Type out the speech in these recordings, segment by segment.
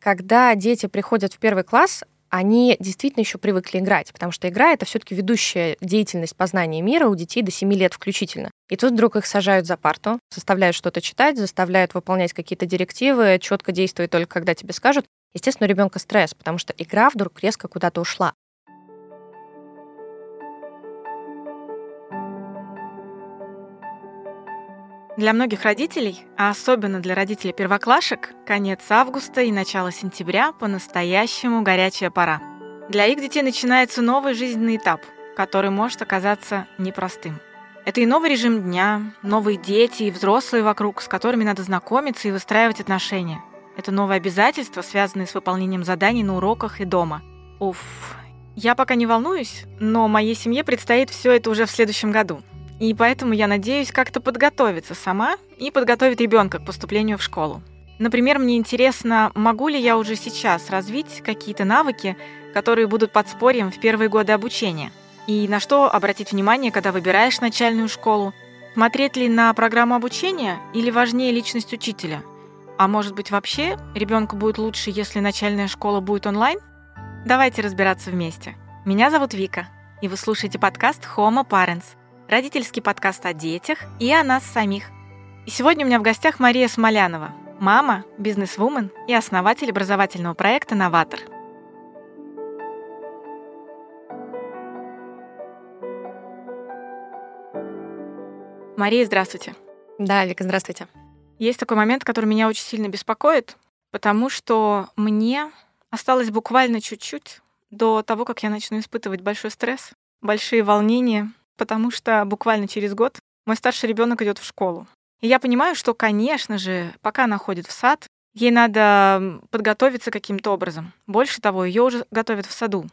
когда дети приходят в первый класс, они действительно еще привыкли играть, потому что игра — это все таки ведущая деятельность познания мира у детей до 7 лет включительно. И тут вдруг их сажают за парту, заставляют что-то читать, заставляют выполнять какие-то директивы, четко действовать только когда тебе скажут. Естественно, у ребенка стресс, потому что игра вдруг резко куда-то ушла. Для многих родителей, а особенно для родителей первоклашек, конец августа и начало сентября по-настоящему горячая пора. Для их детей начинается новый жизненный этап, который может оказаться непростым. Это и новый режим дня, новые дети и взрослые вокруг, с которыми надо знакомиться и выстраивать отношения. Это новые обязательства, связанные с выполнением заданий на уроках и дома. Уф, я пока не волнуюсь, но моей семье предстоит все это уже в следующем году. И поэтому я надеюсь как-то подготовиться сама и подготовить ребенка к поступлению в школу. Например, мне интересно, могу ли я уже сейчас развить какие-то навыки, которые будут подспорьем в первые годы обучения. И на что обратить внимание, когда выбираешь начальную школу? Смотреть ли на программу обучения или важнее личность учителя? А может быть вообще ребенку будет лучше, если начальная школа будет онлайн? Давайте разбираться вместе. Меня зовут Вика, и вы слушаете подкаст Homo Parents – родительский подкаст о детях и о нас самих. И сегодня у меня в гостях Мария Смолянова, мама, бизнес-вумен и основатель образовательного проекта «Новатор». Мария, здравствуйте. Да, Вика, здравствуйте. Есть такой момент, который меня очень сильно беспокоит, потому что мне осталось буквально чуть-чуть до того, как я начну испытывать большой стресс, большие волнения, потому что буквально через год мой старший ребенок идет в школу. И я понимаю, что, конечно же, пока она ходит в сад, ей надо подготовиться каким-то образом. Больше того, ее уже готовят в саду.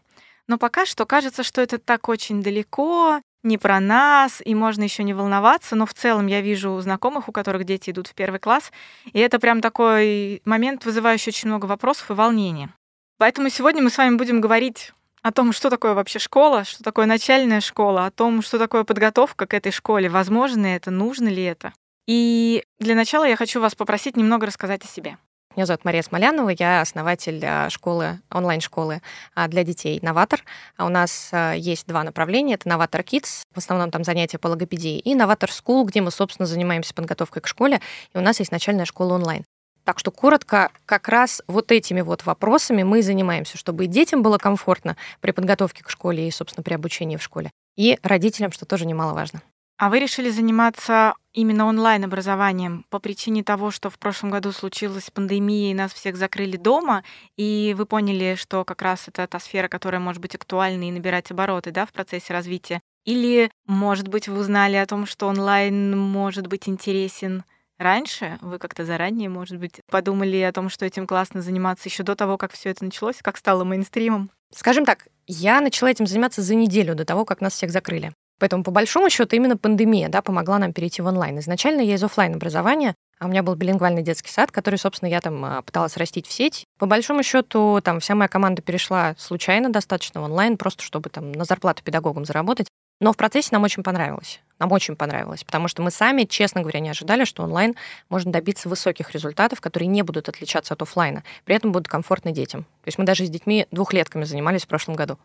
Но пока что кажется, что это так очень далеко, не про нас, и можно еще не волноваться, но в целом я вижу знакомых, у которых дети идут в первый класс, и это прям такой момент, вызывающий очень много вопросов и волнения. Поэтому сегодня мы с вами будем говорить о том, что такое вообще школа, что такое начальная школа, о том, что такое подготовка к этой школе, возможно это, нужно ли это. И для начала я хочу вас попросить немного рассказать о себе. Меня зовут Мария Смолянова, я основатель а, школы, онлайн-школы а, для детей «Новатор». А у нас есть два направления. Это «Новатор Kids», в основном там занятия по логопедии, и «Новатор School», где мы, собственно, занимаемся подготовкой к школе, и у нас есть начальная школа онлайн. Так что коротко, как раз вот этими вот вопросами мы и занимаемся, чтобы и детям было комфортно при подготовке к школе и, собственно, при обучении в школе, и родителям, что тоже немаловажно. А вы решили заниматься именно онлайн-образованием по причине того, что в прошлом году случилась пандемия, и нас всех закрыли дома, и вы поняли, что как раз это та сфера, которая может быть актуальна и набирать обороты да, в процессе развития? Или, может быть, вы узнали о том, что онлайн может быть интересен раньше, вы как-то заранее, может быть, подумали о том, что этим классно заниматься еще до того, как все это началось, как стало мейнстримом? Скажем так, я начала этим заниматься за неделю до того, как нас всех закрыли. Поэтому, по большому счету, именно пандемия да, помогла нам перейти в онлайн. Изначально я из офлайн образования, а у меня был билингвальный детский сад, который, собственно, я там а, пыталась растить в сеть. По большому счету, там вся моя команда перешла случайно достаточно в онлайн, просто чтобы там на зарплату педагогам заработать. Но в процессе нам очень понравилось. Нам очень понравилось, потому что мы сами, честно говоря, не ожидали, что онлайн можно добиться высоких результатов, которые не будут отличаться от офлайна, при этом будут комфортны детям. То есть мы даже с детьми двухлетками занимались в прошлом году.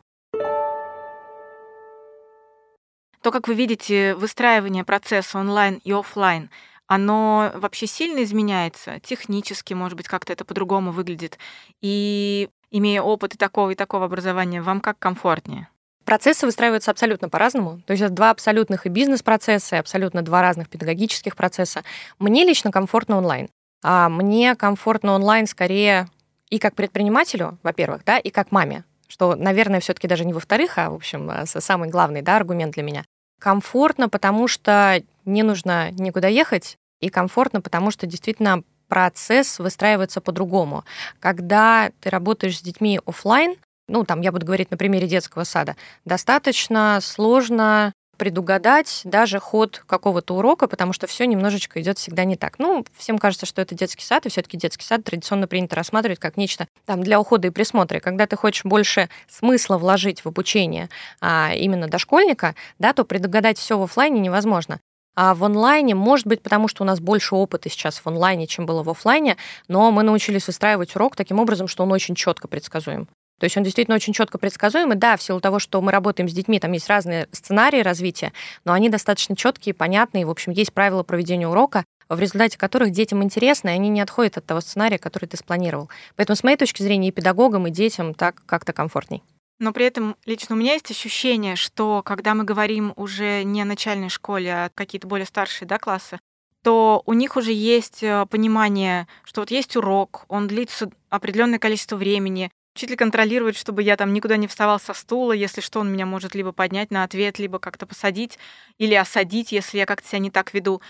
То, как вы видите выстраивание процесса онлайн и офлайн, оно вообще сильно изменяется, технически, может быть, как-то это по-другому выглядит. И имея опыт и такого, и такого образования, вам как комфортнее? Процессы выстраиваются абсолютно по-разному. То есть это два абсолютных и бизнес-процесса, и абсолютно два разных педагогических процесса. Мне лично комфортно онлайн. А мне комфортно онлайн скорее и как предпринимателю, во-первых, да, и как маме, что, наверное, все таки даже не во-вторых, а, в общем, э, самый главный да, аргумент для меня. Комфортно, потому что не нужно никуда ехать, и комфортно, потому что действительно процесс выстраивается по-другому. Когда ты работаешь с детьми офлайн, ну, там я буду говорить на примере детского сада, достаточно сложно предугадать даже ход какого-то урока, потому что все немножечко идет всегда не так. Ну, всем кажется, что это детский сад, и все-таки детский сад традиционно принято рассматривать как нечто там для ухода и присмотра. И когда ты хочешь больше смысла вложить в обучение а, именно дошкольника, да, то предугадать все в офлайне невозможно. А в онлайне, может быть, потому что у нас больше опыта сейчас в онлайне, чем было в офлайне, но мы научились выстраивать урок таким образом, что он очень четко предсказуем. То есть он действительно очень четко предсказуемый. Да, в силу того, что мы работаем с детьми, там есть разные сценарии развития, но они достаточно четкие, понятные. В общем, есть правила проведения урока, в результате которых детям интересно, и они не отходят от того сценария, который ты спланировал. Поэтому, с моей точки зрения, и педагогам, и детям так как-то комфортней. Но при этом лично у меня есть ощущение, что когда мы говорим уже не о начальной школе, а какие-то более старшие да, классы, то у них уже есть э, понимание, что вот есть урок, он длится определенное количество времени, Учитель контролирует, чтобы я там никуда не вставал со стула, если что, он меня может либо поднять на ответ, либо как-то посадить или осадить, если я как-то себя не так веду.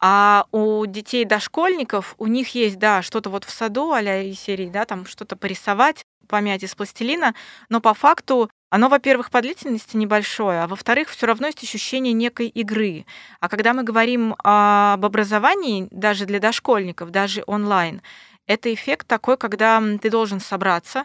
А у детей дошкольников, у них есть, да, что-то вот в саду, а из серии, да, там что-то порисовать, помять из пластилина, но по факту оно, во-первых, по длительности небольшое, а во-вторых, все равно есть ощущение некой игры. А когда мы говорим об образовании, даже для дошкольников, даже онлайн, это эффект такой, когда ты должен собраться,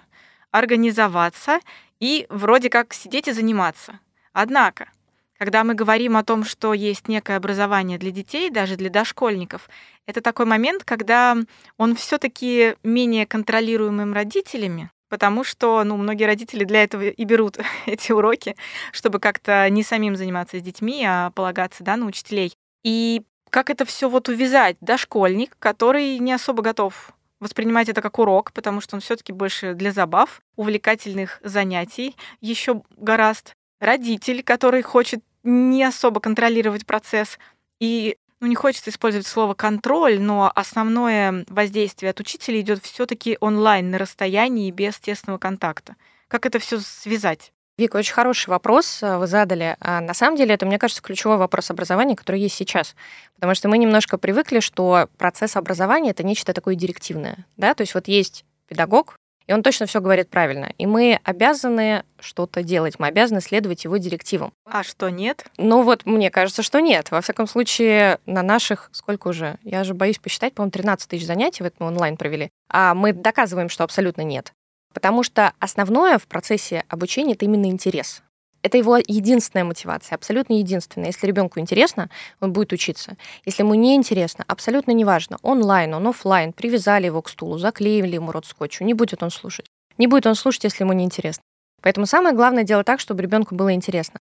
организоваться и вроде как сидеть и заниматься. Однако, когда мы говорим о том, что есть некое образование для детей, даже для дошкольников, это такой момент, когда он все-таки менее контролируемым родителями, потому что ну, многие родители для этого и берут эти уроки, чтобы как-то не самим заниматься с детьми, а полагаться да, на учителей. И как это все вот увязать? Дошкольник, который не особо готов воспринимать это как урок, потому что он все-таки больше для забав, увлекательных занятий еще гораст. Родитель, который хочет не особо контролировать процесс и ну, не хочется использовать слово контроль, но основное воздействие от учителя идет все-таки онлайн на расстоянии без тесного контакта. Как это все связать? Вика, очень хороший вопрос э, вы задали. А на самом деле это, мне кажется, ключевой вопрос образования, который есть сейчас. Потому что мы немножко привыкли, что процесс образования — это нечто такое директивное. Да? То есть вот есть педагог, и он точно все говорит правильно. И мы обязаны что-то делать, мы обязаны следовать его директивам. А что нет? Ну вот, мне кажется, что нет. Во всяком случае, на наших, сколько уже, я же боюсь посчитать, по-моему, 13 тысяч занятий в этом онлайн провели. А мы доказываем, что абсолютно нет. Потому что основное в процессе обучения это именно интерес. Это его единственная мотивация, абсолютно единственная. Если ребенку интересно, он будет учиться. Если ему не интересно, абсолютно неважно, онлайн, он офлайн, привязали его к стулу, заклеили ему рот скотчем, не будет он слушать. Не будет он слушать, если ему не интересно. Поэтому самое главное делать так, чтобы ребенку было интересно.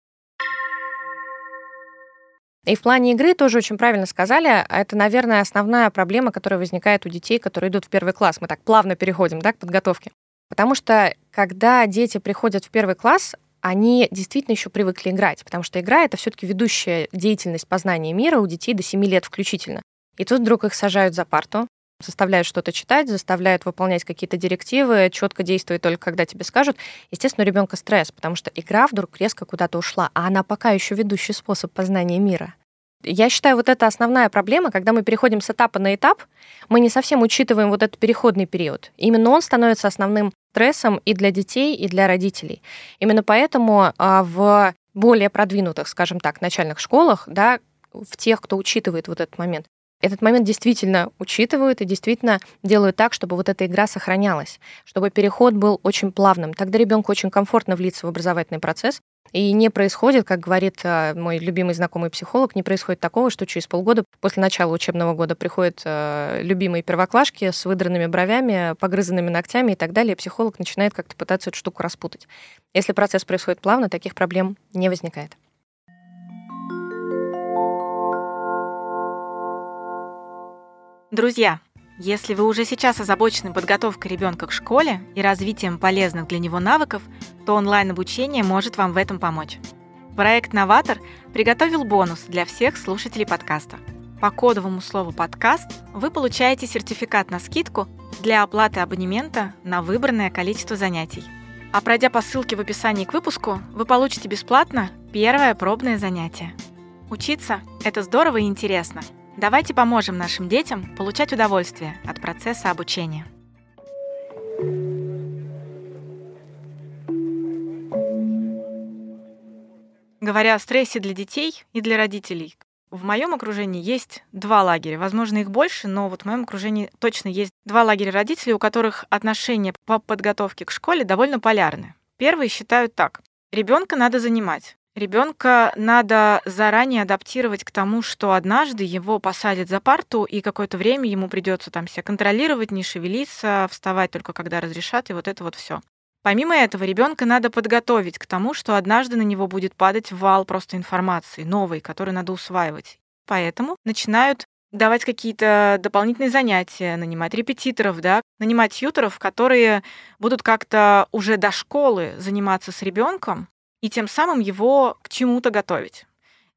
И в плане игры тоже очень правильно сказали. Это, наверное, основная проблема, которая возникает у детей, которые идут в первый класс. Мы так плавно переходим да, к подготовке. Потому что когда дети приходят в первый класс, они действительно еще привыкли играть, потому что игра это все-таки ведущая деятельность познания мира у детей до 7 лет включительно. И тут вдруг их сажают за парту, заставляют что-то читать, заставляют выполнять какие-то директивы, четко действовать только когда тебе скажут. Естественно, у ребенка стресс, потому что игра вдруг резко куда-то ушла, а она пока еще ведущий способ познания мира. Я считаю, вот это основная проблема, когда мы переходим с этапа на этап, мы не совсем учитываем вот этот переходный период. Именно он становится основным стрессом и для детей, и для родителей. Именно поэтому а, в более продвинутых, скажем так, начальных школах, да, в тех, кто учитывает вот этот момент, этот момент действительно учитывают и действительно делают так, чтобы вот эта игра сохранялась, чтобы переход был очень плавным. Тогда ребенку очень комфортно влиться в образовательный процесс, и не происходит, как говорит э, мой любимый знакомый психолог, не происходит такого, что через полгода после начала учебного года приходят э, любимые первоклашки с выдранными бровями, погрызанными ногтями и так далее, и психолог начинает как-то пытаться эту штуку распутать. Если процесс происходит плавно, таких проблем не возникает. Друзья, если вы уже сейчас озабочены подготовкой ребенка к школе и развитием полезных для него навыков, то онлайн-обучение может вам в этом помочь. Проект «Новатор» приготовил бонус для всех слушателей подкаста. По кодовому слову «подкаст» вы получаете сертификат на скидку для оплаты абонемента на выбранное количество занятий. А пройдя по ссылке в описании к выпуску, вы получите бесплатно первое пробное занятие. Учиться – это здорово и интересно – Давайте поможем нашим детям получать удовольствие от процесса обучения. Говоря о стрессе для детей и для родителей, в моем окружении есть два лагеря. Возможно, их больше, но вот в моем окружении точно есть два лагеря родителей, у которых отношения по подготовке к школе довольно полярны. Первые считают так. Ребенка надо занимать. Ребенка надо заранее адаптировать к тому, что однажды его посадят за парту, и какое-то время ему придется там себя контролировать, не шевелиться, вставать только когда разрешат, и вот это вот все. Помимо этого, ребенка надо подготовить к тому, что однажды на него будет падать вал просто информации, новой, которую надо усваивать. Поэтому начинают давать какие-то дополнительные занятия, нанимать репетиторов, да, нанимать тьюторов, которые будут как-то уже до школы заниматься с ребенком и тем самым его к чему-то готовить.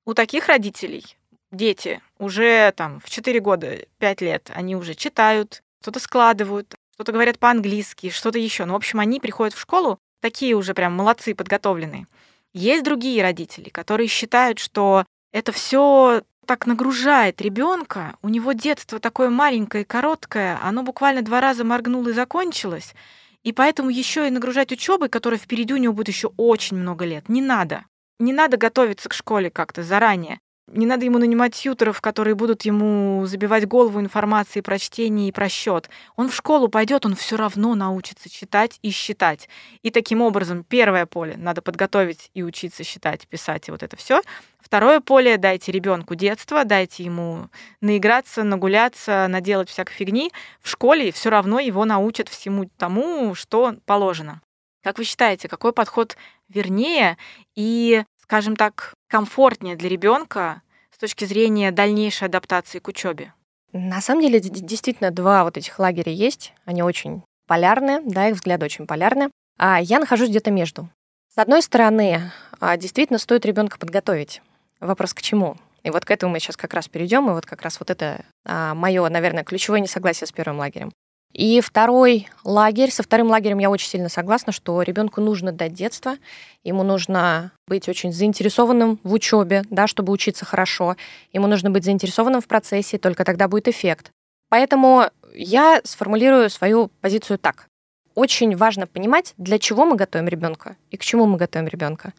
У таких родителей дети уже там в 4 года, 5 лет, они уже читают, что-то складывают, что-то говорят по-английски, что-то еще. Ну, в общем, они приходят в школу, такие уже прям молодцы, подготовленные. Есть другие родители, которые считают, что это все так нагружает ребенка, у него детство такое маленькое короткое, оно буквально два раза моргнуло и закончилось, и поэтому еще и нагружать учебой, которая впереди у него будет еще очень много лет, не надо. Не надо готовиться к школе как-то заранее. Не надо ему нанимать тьютеров, которые будут ему забивать голову информацией про чтение и про счет. Он в школу пойдет, он все равно научится читать и считать. И таким образом, первое поле надо подготовить и учиться считать, писать и вот это все. Второе поле дайте ребенку детство, дайте ему наиграться, нагуляться, наделать всякой фигни. В школе все равно его научат всему тому, что положено. Как вы считаете, какой подход вернее и скажем так, комфортнее для ребенка с точки зрения дальнейшей адаптации к учебе? На самом деле, действительно, два вот этих лагеря есть. Они очень полярны, да, их взгляды очень полярны. А я нахожусь где-то между. С одной стороны, а, действительно стоит ребенка подготовить. Вопрос к чему? И вот к этому мы сейчас как раз перейдем, и вот как раз вот это а, мое, наверное, ключевое несогласие с первым лагерем. И второй лагерь, со вторым лагерем я очень сильно согласна, что ребенку нужно дать детство, ему нужно быть очень заинтересованным в учебе, да, чтобы учиться хорошо, ему нужно быть заинтересованным в процессе, только тогда будет эффект. Поэтому я сформулирую свою позицию так. Очень важно понимать, для чего мы готовим ребенка и к чему мы готовим ребенка.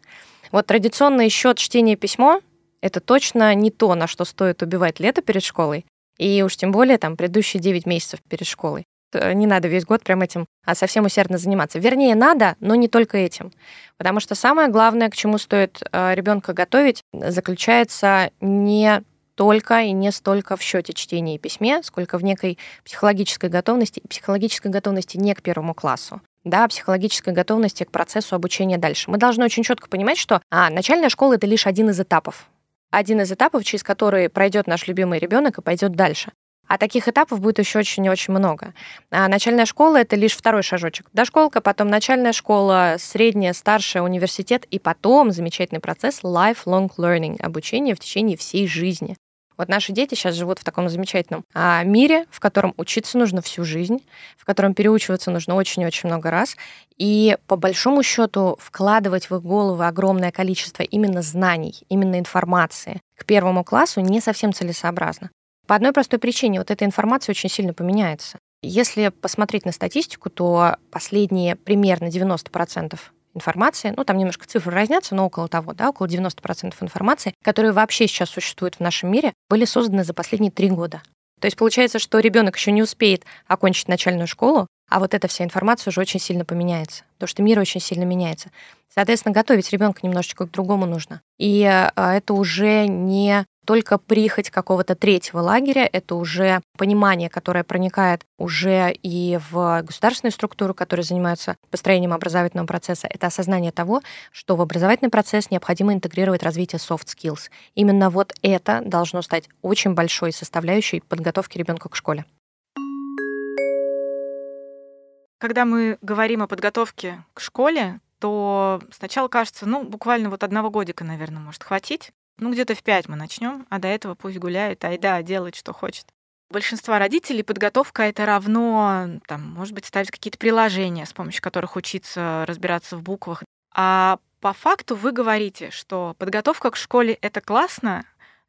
Вот традиционный счет, чтение, письмо — это точно не то, на что стоит убивать лето перед школой, и уж тем более там предыдущие 9 месяцев перед школой. Э, не надо весь год прям этим а совсем усердно заниматься. Вернее, надо, но не только этим. Потому что самое главное, к чему стоит э, ребенка готовить, заключается не только и не столько в счете чтения и письме, сколько в некой психологической готовности, и психологической готовности не к первому классу, да, психологической готовности к процессу обучения дальше. Мы должны очень четко понимать, что а, начальная школа это лишь один из этапов. Один из этапов, через который пройдет наш любимый ребенок и пойдет дальше. А таких этапов будет еще очень и очень много. А начальная школа — это лишь второй шажочек. Дошколка, потом начальная школа, средняя, старшая, университет, и потом замечательный процесс lifelong learning, обучение в течение всей жизни. Вот наши дети сейчас живут в таком замечательном а, мире, в котором учиться нужно всю жизнь, в котором переучиваться нужно очень-очень много раз. И по большому счету вкладывать в их головы огромное количество именно знаний, именно информации к первому классу не совсем целесообразно. По одной простой причине, вот эта информация очень сильно поменяется. Если посмотреть на статистику, то последние примерно 90% информации, ну там немножко цифры разнятся, но около того, да, около 90% информации, которые вообще сейчас существуют в нашем мире, были созданы за последние три года. То есть получается, что ребенок еще не успеет окончить начальную школу, а вот эта вся информация уже очень сильно поменяется, потому что мир очень сильно меняется. Соответственно, готовить ребенка немножечко к другому нужно. И э, это уже не только прихоть какого-то третьего лагеря, это уже понимание, которое проникает уже и в государственные структуры, которые занимаются построением образовательного процесса, это осознание того, что в образовательный процесс необходимо интегрировать развитие soft skills. Именно вот это должно стать очень большой составляющей подготовки ребенка к школе. Когда мы говорим о подготовке к школе, то сначала кажется, ну, буквально вот одного годика, наверное, может хватить. Ну, где-то в пять мы начнем, а до этого пусть гуляет, айда, делает, что хочет. У большинства родителей подготовка это равно, там, может быть, ставить какие-то приложения, с помощью которых учиться разбираться в буквах. А по факту вы говорите, что подготовка к школе это классно,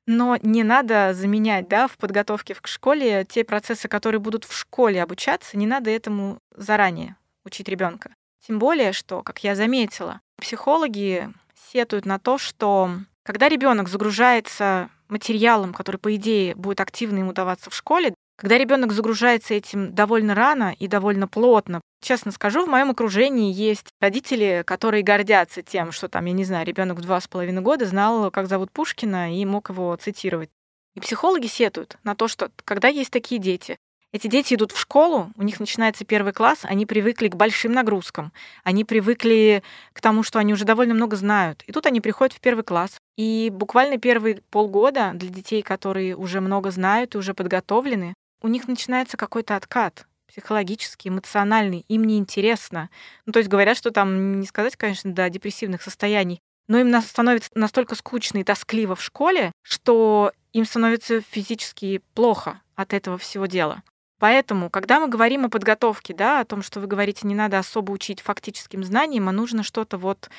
но не надо заменять да, в подготовке к школе те процессы, которые будут в школе обучаться, не надо этому заранее учить ребенка. Тем более, что, как я заметила, психологи сетуют на то, что когда ребенок загружается материалом, который, по идее, будет активно ему даваться в школе, Когда ребенок загружается этим довольно рано и довольно плотно, честно скажу, в моем окружении есть родители, которые гордятся тем, что там, я не знаю, ребенок в два с половиной года знал, как зовут Пушкина и мог его цитировать. И психологи сетуют на то, что когда есть такие дети, эти дети идут в школу, у них начинается первый класс, они привыкли к большим нагрузкам, они привыкли к тому, что они уже довольно много знают. И тут они приходят в первый класс. И буквально первые полгода для детей, которые уже много знают и уже подготовлены, у них начинается какой-то откат психологический, эмоциональный, им неинтересно. Ну, то есть говорят, что там, не сказать, конечно, до депрессивных состояний, но им становится настолько скучно и тоскливо в школе, что им становится физически плохо от этого всего дела. Поэтому, когда мы говорим о подготовке, да, о том, что вы говорите, не надо особо учить фактическим знаниям, а нужно что-то вот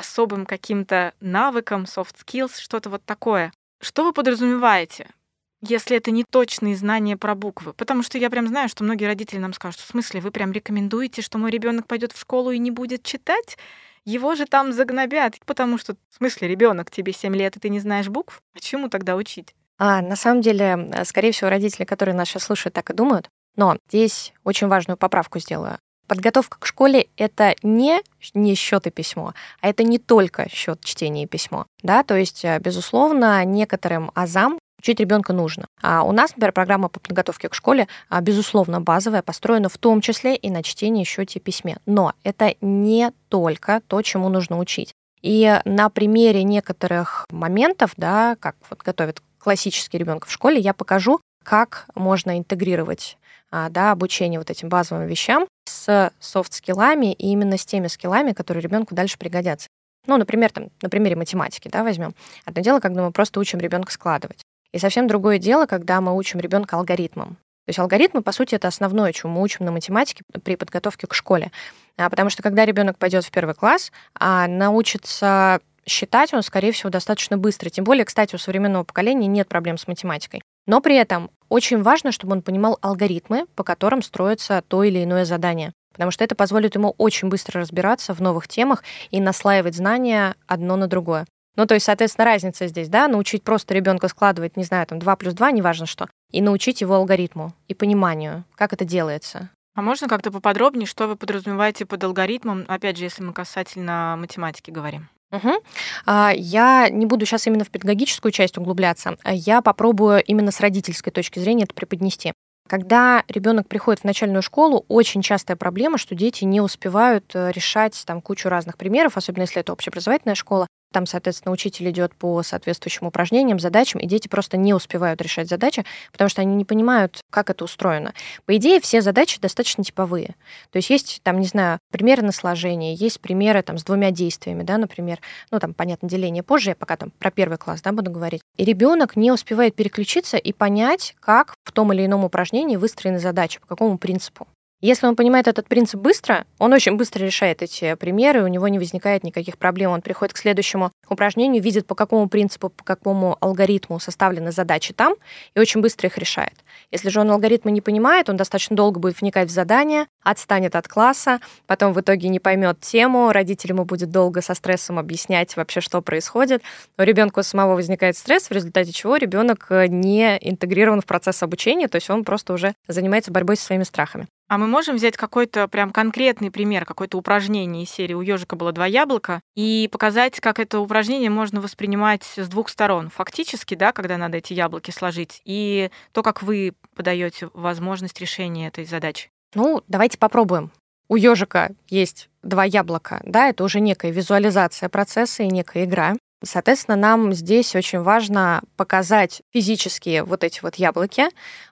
особым каким-то навыком, soft skills, что-то вот такое. Что вы подразумеваете, если это не точные знания про буквы? Потому что я прям знаю, что многие родители нам скажут, в смысле, вы прям рекомендуете, что мой ребенок пойдет в школу и не будет читать? Его же там загнобят, потому что, в смысле, ребенок, тебе 7 лет, и ты не знаешь букв? А чему тогда учить? А, на самом деле, э, скорее всего, родители, которые нас сейчас слушают, так и думают. Но здесь очень важную поправку сделаю. Подготовка к школе — это не, не счет и письмо, а это не только счет, чтения и письмо. Да? То есть, э, безусловно, некоторым азам учить ребенка нужно. А у нас, например, программа по подготовке к школе, а, безусловно, базовая, построена в том числе и на чтении, счете и письме. Но это не только то, чему нужно учить. И на примере некоторых моментов, да, как вот готовят классический ребенок в школе, я покажу, как можно интегрировать да, обучение вот этим базовым вещам с софт-скиллами и именно с теми скиллами, которые ребенку дальше пригодятся. Ну, например, там, на примере математики, да, возьмем. Одно дело, когда мы просто учим ребенка складывать. И совсем другое дело, когда мы учим ребенка алгоритмам. То есть алгоритмы, по сути, это основное, чему мы учим на математике при подготовке к школе. А, потому что когда ребенок пойдет в первый класс, а научится считать он, скорее всего, достаточно быстро. Тем более, кстати, у современного поколения нет проблем с математикой. Но при этом очень важно, чтобы он понимал алгоритмы, по которым строится то или иное задание. Потому что это позволит ему очень быстро разбираться в новых темах и наслаивать знания одно на другое. Ну, то есть, соответственно, разница здесь, да, научить просто ребенка складывать, не знаю, там 2 плюс 2, неважно что, и научить его алгоритму и пониманию, как это делается. А можно как-то поподробнее, что вы подразумеваете под алгоритмом, опять же, если мы касательно математики говорим? Угу. Я не буду сейчас именно в педагогическую часть углубляться, я попробую именно с родительской точки зрения это преподнести. Когда ребенок приходит в начальную школу, очень частая проблема, что дети не успевают э, решать там кучу разных примеров, особенно если это общеобразовательная школа, там, соответственно, учитель идет по соответствующим упражнениям, задачам, и дети просто не успевают решать задачи, потому что они не понимают, как это устроено. По идее, все задачи достаточно типовые. То есть есть, там, не знаю, примеры на сложение, есть примеры там, с двумя действиями, да, например, ну, там, понятно, деление позже, я пока там про первый класс, да, буду говорить. И ребенок не успевает переключиться и понять, как в том или ином упражнении выстроены задачи, по какому принципу. Если он понимает этот принцип быстро, он очень быстро решает эти примеры, у него не возникает никаких проблем. Он приходит к следующему упражнению, видит, по какому принципу, по какому алгоритму составлены задачи там, и очень быстро их решает. Если же он алгоритмы не понимает, он достаточно долго будет вникать в задание, отстанет от класса, потом в итоге не поймет тему, родитель ему будет долго со стрессом объяснять вообще, что происходит. У ребенка самого возникает стресс, в результате чего ребенок не интегрирован в процесс обучения, то есть он просто уже занимается борьбой со своими страхами. А мы можем взять какой-то прям конкретный пример, какое-то упражнение из серии «У ежика было два яблока» и показать, как это упражнение можно воспринимать с двух сторон. Фактически, да, когда надо эти яблоки сложить, и то, как вы подаете возможность решения этой задачи. Ну, давайте попробуем. У ежика есть два яблока, да, это уже некая визуализация процесса и некая игра. Соответственно, нам здесь очень важно показать физические вот эти вот яблоки,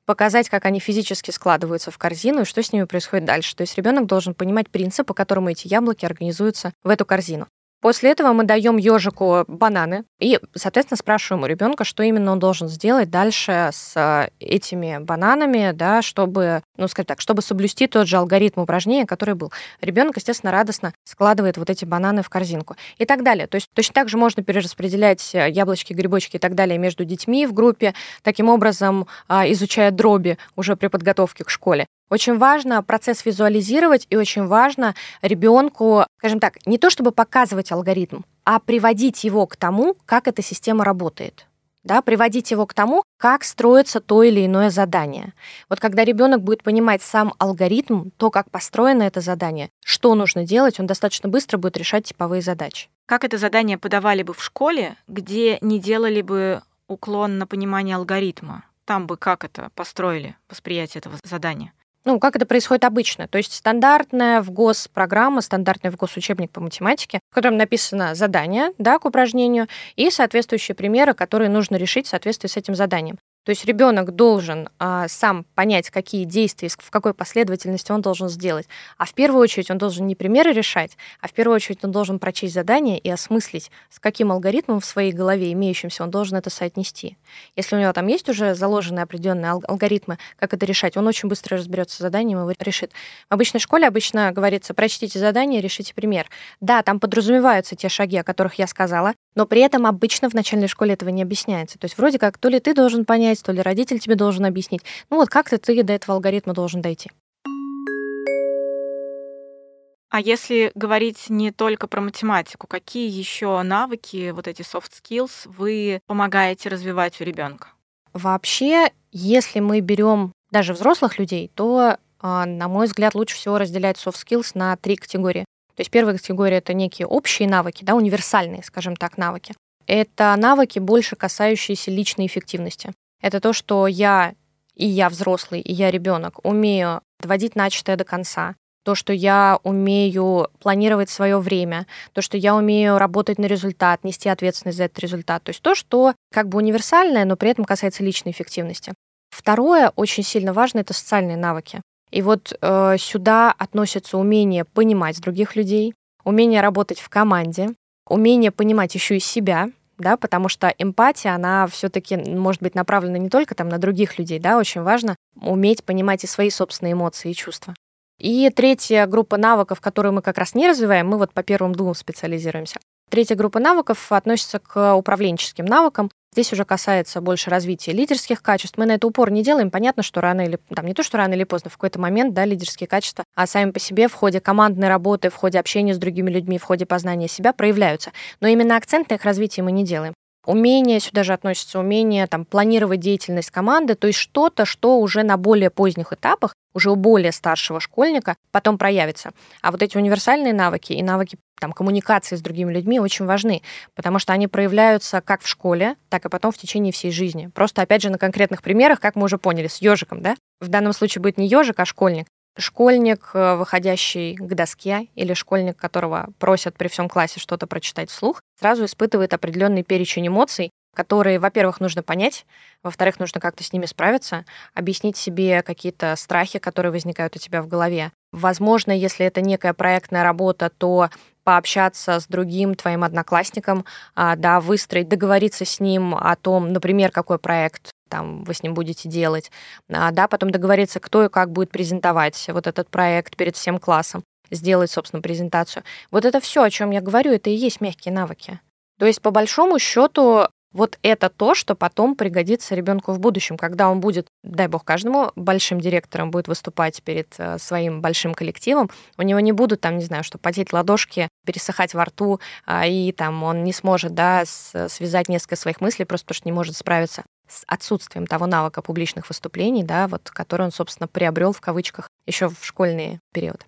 показать, как они физически складываются в корзину и что с ними происходит дальше. То есть ребенок должен понимать принцип, по которому эти яблоки организуются в эту корзину. После этого мы даем ежику бананы и, соответственно, спрашиваем у ребенка, что именно он должен сделать дальше с этими бананами, да, чтобы, ну, скажем так, чтобы соблюсти тот же алгоритм упражнения, который был. Ребенок, естественно, радостно складывает вот эти бананы в корзинку и так далее. То есть точно так же можно перераспределять яблочки, грибочки и так далее между детьми в группе, таким образом а, изучая дроби уже при подготовке к школе. Очень важно процесс визуализировать, и очень важно ребенку, скажем так, не то чтобы показывать алгоритм, а приводить его к тому, как эта система работает. Да, приводить его к тому, как строится то или иное задание. Вот когда ребенок будет понимать сам алгоритм, то, как построено это задание, что нужно делать, он достаточно быстро будет решать типовые задачи. Как это задание подавали бы в школе, где не делали бы уклон на понимание алгоритма? Там бы как это построили, восприятие этого задания? Ну, как это происходит обычно. То есть стандартная в ГОС программа, стандартный в ГОС учебник по математике, в котором написано задание да, к упражнению и соответствующие примеры, которые нужно решить в соответствии с этим заданием. То есть ребенок должен а, сам понять, какие действия, в какой последовательности он должен сделать. А в первую очередь он должен не примеры решать, а в первую очередь он должен прочесть задание и осмыслить, с каким алгоритмом в своей голове имеющимся он должен это соотнести. Если у него там есть уже заложенные определенные алгоритмы, как это решать, он очень быстро разберется с заданием и его решит. В обычной школе обычно говорится, прочтите задание, решите пример. Да, там подразумеваются те шаги, о которых я сказала, но при этом обычно в начальной школе этого не объясняется. То есть вроде как то ли ты должен понять, то ли родитель тебе должен объяснить. Ну вот как-то ты до этого алгоритма должен дойти. А если говорить не только про математику, какие еще навыки, вот эти soft skills, вы помогаете развивать у ребенка? Вообще, если мы берем даже взрослых людей, то, а, на мой взгляд, лучше всего разделять soft skills на три категории. То есть первая категория — это некие общие навыки, да, универсальные, скажем так, навыки. Это навыки, больше касающиеся личной эффективности. Это то, что я, и я взрослый, и я ребенок, умею доводить начатое до конца, то, что я умею планировать свое время, то, что я умею работать на результат, нести ответственность за этот результат. То есть то, что как бы универсальное, но при этом касается личной эффективности. Второе, очень сильно важно, это социальные навыки. И вот э, сюда относятся умение понимать других людей, умение работать в команде, умение понимать еще и себя, да, потому что эмпатия, она все-таки может быть направлена не только там на других людей, да, очень важно уметь понимать и свои собственные эмоции и чувства. И третья группа навыков, которую мы как раз не развиваем, мы вот по первым двум специализируемся. Третья группа навыков относится к управленческим навыкам. Здесь уже касается больше развития лидерских качеств. Мы на это упор не делаем. Понятно, что рано или там не то, что рано или поздно, в какой-то момент, да, лидерские качества, а сами по себе в ходе командной работы, в ходе общения с другими людьми, в ходе познания себя проявляются. Но именно акцент на их развитии мы не делаем. Умение, сюда же относится умение там, планировать деятельность команды, то есть что-то, что уже на более поздних этапах, уже у более старшего школьника потом проявится. А вот эти универсальные навыки и навыки там, коммуникации с другими людьми очень важны, потому что они проявляются как в школе, так и потом в течение всей жизни. Просто, опять же, на конкретных примерах, как мы уже поняли, с ежиком, да? В данном случае будет не ежик, а школьник. Школьник, э, выходящий к доске, или школьник, которого просят при всем классе что-то прочитать вслух, сразу испытывает определенный перечень эмоций, которые, во-первых, нужно понять, во-вторых, нужно как-то с ними справиться, объяснить себе какие-то страхи, которые возникают у тебя в голове. Возможно, если это некая проектная работа, то пообщаться с другим твоим одноклассником, а, да, выстроить, договориться с ним о том, например, какой проект там вы с ним будете делать, а, да, потом договориться, кто и как будет презентовать вот этот проект перед всем классом, сделать, собственно, презентацию. Вот это все, о чем я говорю, это и есть мягкие навыки. То есть, по большому счету, вот это то, что потом пригодится ребенку в будущем, когда он будет, дай бог каждому, большим директором будет выступать перед э, своим большим коллективом, у него не будут там, не знаю, что потеть ладошки, пересыхать во рту, а, и там он не сможет, да, связать несколько своих мыслей, просто потому что не может справиться с отсутствием того навыка публичных выступлений, да, вот, который он, собственно, приобрел в кавычках еще в школьный период.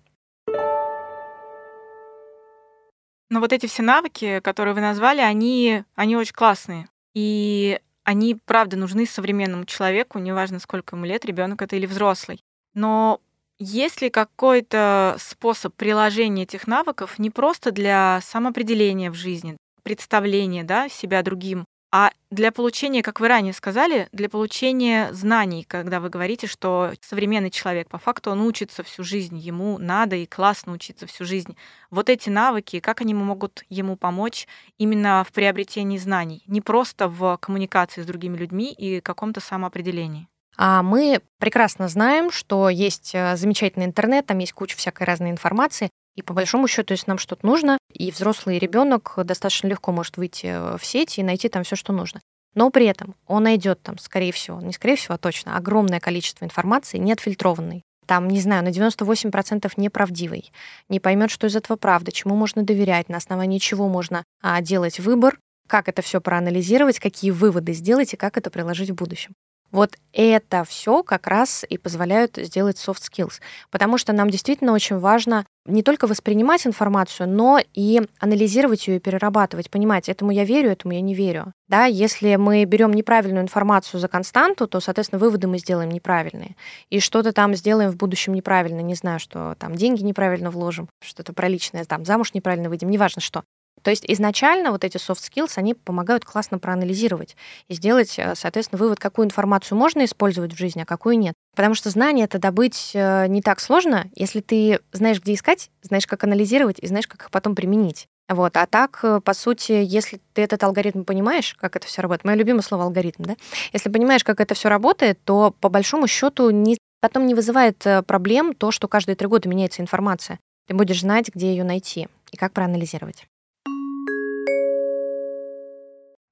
Но вот эти все навыки, которые вы назвали, они, они очень классные. И они, правда, нужны современному человеку, неважно, сколько ему лет, ребенок это или взрослый. Но есть ли какой-то способ приложения этих навыков не просто для самоопределения в жизни, представления да, себя другим, а для получения, как вы ранее сказали, для получения знаний, когда вы говорите, что современный человек, по факту, он учится всю жизнь, ему надо и классно учиться всю жизнь. Вот эти навыки, как они могут ему помочь именно в приобретении знаний, не просто в коммуникации с другими людьми и каком-то самоопределении? А мы прекрасно знаем, что есть э, замечательный интернет, там есть куча всякой разной информации, и по большому счету, если нам что-то нужно, и взрослый ребенок достаточно легко может выйти э, в сеть и найти там все, что нужно. Но при этом он найдет там, скорее всего, не скорее всего, а точно, огромное количество информации, не отфильтрованной. Там, не знаю, на 98% неправдивой. Не поймет, что из этого правда, чему можно доверять, на основании чего можно а, делать выбор, как это все проанализировать, какие выводы сделать и как это приложить в будущем. Вот это все как раз и позволяют сделать soft skills, потому что нам действительно очень важно не только воспринимать информацию, но и анализировать ее и перерабатывать, понимать, этому я верю, этому я не верю. Да, если мы берем неправильную информацию за константу, то, соответственно, выводы мы сделаем неправильные. И что-то там сделаем в будущем неправильно, не знаю, что там деньги неправильно вложим, что-то про личное, там замуж неправильно выйдем, неважно что. То есть изначально вот эти soft skills, они помогают классно проанализировать и сделать, э, соответственно, вывод, какую информацию можно использовать в жизни, а какую нет. Потому что знание это добыть э, не так сложно, если ты знаешь, где искать, знаешь, как анализировать и знаешь, как их потом применить. Вот. А так, э, по сути, если ты этот алгоритм понимаешь, как это все работает, мое любимое слово алгоритм, да? Если понимаешь, как это все работает, то по большому счету не, потом не вызывает проблем то, что каждые три года меняется информация. Ты будешь знать, где ее найти и как проанализировать.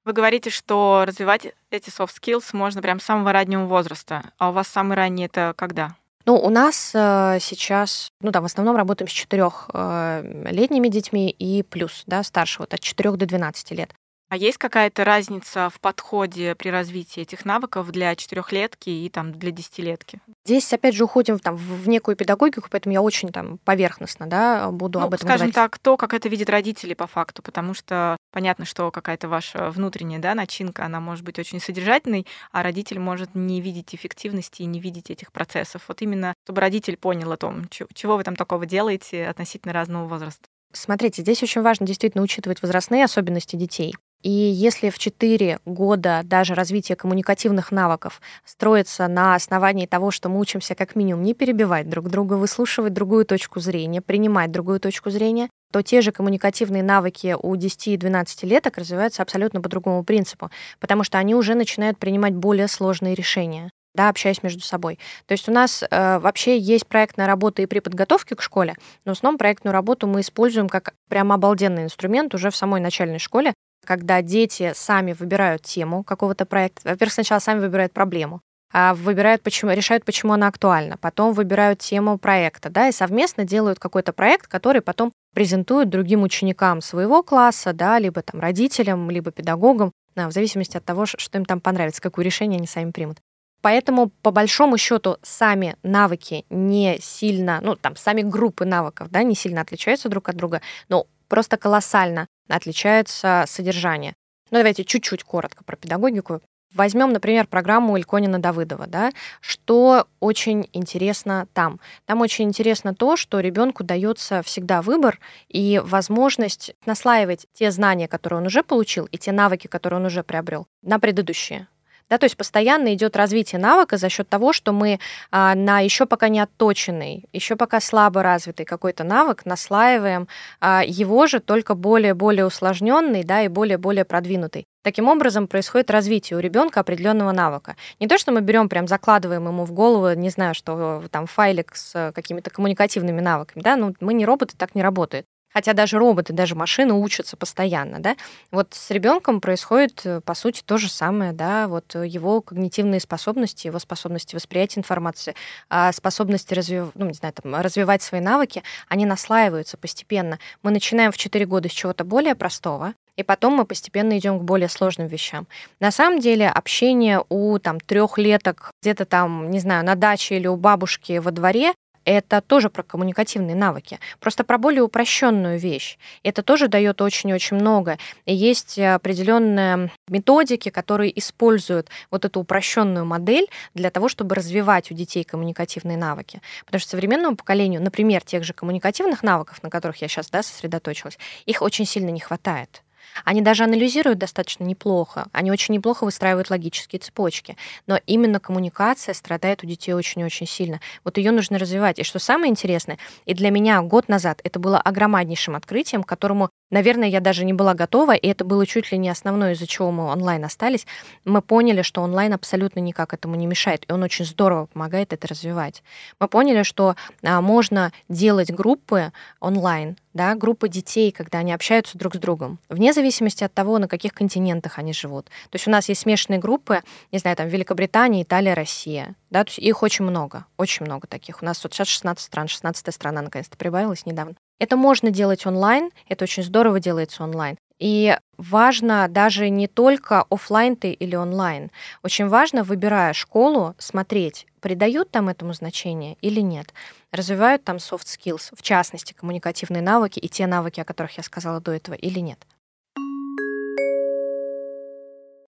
Вы говорите, что развивать эти soft skills можно прям с самого раннего возраста. А у вас самый ранний это когда? Ну, у нас э, сейчас, ну да, в основном работаем с четырехлетними детьми и плюс, да, старше, вот от 4 до 12 лет. А есть какая-то разница в подходе при развитии этих навыков для четырехлетки и там для десятилетки? Здесь, опять же, уходим там, в некую педагогику, поэтому я очень там поверхностно да, буду ну, об этом скажем говорить. так, то, как это видят родители по факту, потому что понятно, что какая-то ваша внутренняя да, начинка, она может быть очень содержательной, а родитель может не видеть эффективности и не видеть этих процессов. Вот именно, чтобы родитель понял о том, чего вы там такого делаете относительно разного возраста. Смотрите, здесь очень важно действительно учитывать возрастные особенности детей. И если в 4 года даже развитие коммуникативных навыков строится на основании того, что мы учимся как минимум не перебивать друг друга, выслушивать другую точку зрения, принимать другую точку зрения, то те же коммуникативные навыки у 10 и 12 леток развиваются абсолютно по другому принципу, потому что они уже начинают принимать более сложные решения да, общаясь между собой. То есть у нас э, вообще есть проектная работа и при подготовке к школе, но в основном проектную работу мы используем как прям обалденный инструмент уже в самой начальной школе, когда дети сами выбирают тему какого-то проекта. Во-первых, сначала сами выбирают проблему, а выбирают, почему, решают, почему она актуальна, потом выбирают тему проекта, да, и совместно делают какой-то проект, который потом презентуют другим ученикам своего класса, да, либо там родителям, либо педагогам, да, в зависимости от того, что им там понравится, какое решение они сами примут. Поэтому, по большому счету, сами навыки не сильно, ну, там, сами группы навыков, да, не сильно отличаются друг от друга, но просто колоссально отличается содержание. Ну, давайте чуть-чуть коротко про педагогику. Возьмем, например, программу Ильконина Давыдова. Да? Что очень интересно там? Там очень интересно то, что ребенку дается всегда выбор и возможность наслаивать те знания, которые он уже получил, и те навыки, которые он уже приобрел, на предыдущие. Да, то есть постоянно идет развитие навыка за счет того, что мы а, на еще пока не отточенный, еще пока слабо развитый какой-то навык наслаиваем а, его же только более-более усложненный, да, и более-более продвинутый. Таким образом происходит развитие у ребенка определенного навыка. Не то, что мы берем, прям закладываем ему в голову, не знаю, что там файлик с какими-то коммуникативными навыками, да, ну мы не роботы, так не работает. Хотя даже роботы, даже машины учатся постоянно, да. Вот с ребенком происходит, э, по сути, то же самое, да, вот его когнитивные способности, его способности восприятия информации, а способности развив... ну, не знаю, там, развивать свои навыки, они наслаиваются постепенно. Мы начинаем в 4 года с чего-то более простого, и потом мы постепенно идем к более сложным вещам. На самом деле общение у там трехлеток где-то там, не знаю, на даче или у бабушки во дворе это тоже про коммуникативные навыки, просто про более упрощенную вещь. Это тоже дает очень-очень много. И есть определенные методики, которые используют вот эту упрощенную модель для того, чтобы развивать у детей коммуникативные навыки. Потому что современному поколению, например, тех же коммуникативных навыков, на которых я сейчас да, сосредоточилась, их очень сильно не хватает. Они даже анализируют достаточно неплохо, они очень неплохо выстраивают логические цепочки, но именно коммуникация страдает у детей очень-очень сильно. Вот ее нужно развивать. И что самое интересное, и для меня год назад это было огромнейшим открытием, к которому Наверное, я даже не была готова, и это было чуть ли не основное, из-за чего мы онлайн остались. Мы поняли, что онлайн абсолютно никак этому не мешает, и он очень здорово помогает это развивать. Мы поняли, что а, можно делать группы онлайн, да, группы детей, когда они общаются друг с другом, вне зависимости от того, на каких континентах они живут. То есть у нас есть смешанные группы, не знаю, там Великобритания, Италия, Россия, да, то есть их очень много, очень много таких. У нас вот сейчас 16 стран, 16 страна наконец-то прибавилась недавно. Это можно делать онлайн, это очень здорово делается онлайн. И важно даже не только офлайн ты или онлайн. Очень важно, выбирая школу, смотреть, придают там этому значение или нет. Развивают там soft skills, в частности, коммуникативные навыки и те навыки, о которых я сказала до этого, или нет.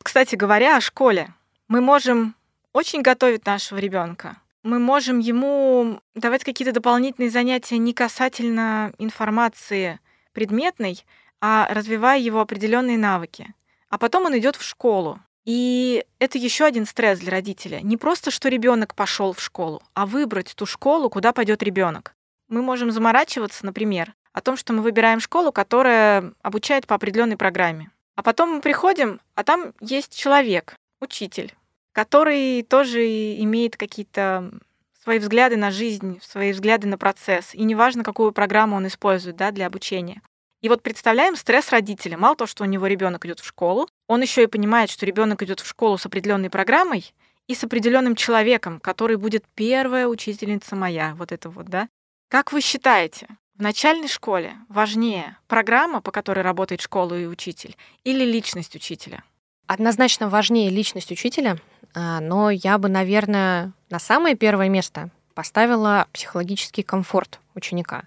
Кстати говоря, о школе. Мы можем очень готовить нашего ребенка. Мы можем ему давать какие-то дополнительные занятия не касательно информации предметной, а развивая его определенные навыки. А потом он идет в школу. И это еще один стресс для родителя. Не просто, что ребенок пошел в школу, а выбрать ту школу, куда пойдет ребенок. Мы можем заморачиваться, например, о том, что мы выбираем школу, которая обучает по определенной программе. А потом мы приходим, а там есть человек, учитель, который тоже имеет какие-то свои взгляды на жизнь, свои взгляды на процесс. И неважно, какую программу он использует да, для обучения. И вот представляем стресс родителя. Мало того, что у него ребенок идет в школу, он еще и понимает, что ребенок идет в школу с определенной программой и с определенным человеком, который будет первая учительница моя. Вот это вот, да? Как вы считаете, в начальной школе важнее программа, по которой работает школа и учитель, или личность учителя? Однозначно важнее личность учителя, а, но я бы, наверное, на самое первое место поставила психологический комфорт ученика.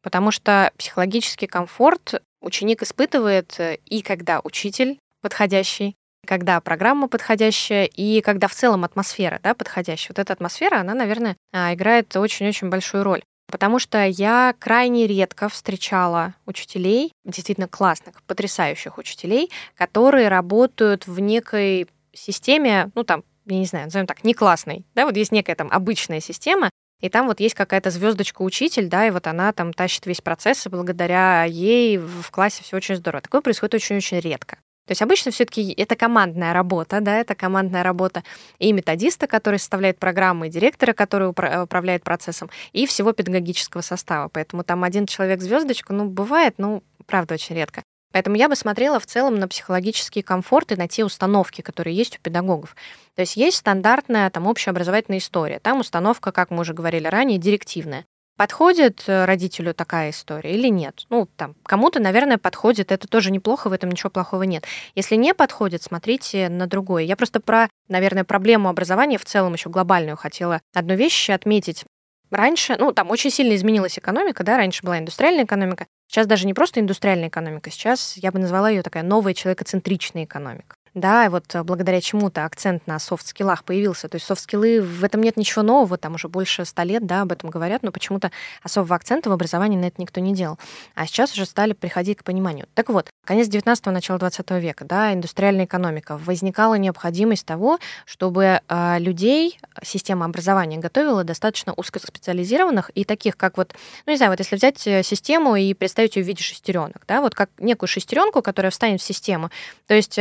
Потому что психологический комфорт ученик испытывает э, и когда учитель подходящий, когда программа подходящая и когда в целом атмосфера да, подходящая. Вот эта атмосфера, она, наверное, а, играет очень-очень большую роль. Потому что я крайне редко встречала учителей, действительно классных, потрясающих учителей, которые работают в некой системе, ну там, я не знаю, назовем так, не классной. Да, вот есть некая там обычная система, и там вот есть какая-то звездочка учитель, да, и вот она там тащит весь процесс, и благодаря ей в классе все очень здорово. Такое происходит очень-очень редко. То есть обычно все-таки это командная работа, да, это командная работа и методиста, который составляет программы, и директора, который управляет процессом, и всего педагогического состава. Поэтому там один человек звездочку, ну, бывает, ну, правда, очень редко. Поэтому я бы смотрела в целом на психологический комфорт и на те установки, которые есть у педагогов. То есть есть стандартная там общеобразовательная история. Там установка, как мы уже говорили ранее, директивная. Подходит э, родителю такая история или нет? Ну, там, кому-то, наверное, подходит, это тоже неплохо, в этом ничего плохого нет. Если не подходит, смотрите на другое. Я просто про, наверное, проблему образования в целом еще глобальную хотела одну вещь отметить. Раньше, ну, там очень сильно изменилась экономика, да, раньше была индустриальная экономика, сейчас даже не просто индустриальная экономика, сейчас я бы назвала ее такая новая человекоцентричная экономика да, и вот э, благодаря чему-то акцент на софт-скиллах появился. То есть софт-скиллы, в этом нет ничего нового, там уже больше ста лет, да, об этом говорят, но почему-то особого акцента в образовании на это никто не делал. А сейчас уже стали приходить к пониманию. Так вот, конец 19-го, начало 20 века, да, индустриальная экономика. Возникала необходимость того, чтобы э, людей система образования готовила достаточно узкоспециализированных и таких, как вот, ну не знаю, вот если взять э, систему и представить ее в виде шестеренок, да, вот как некую шестеренку, которая встанет в систему, то есть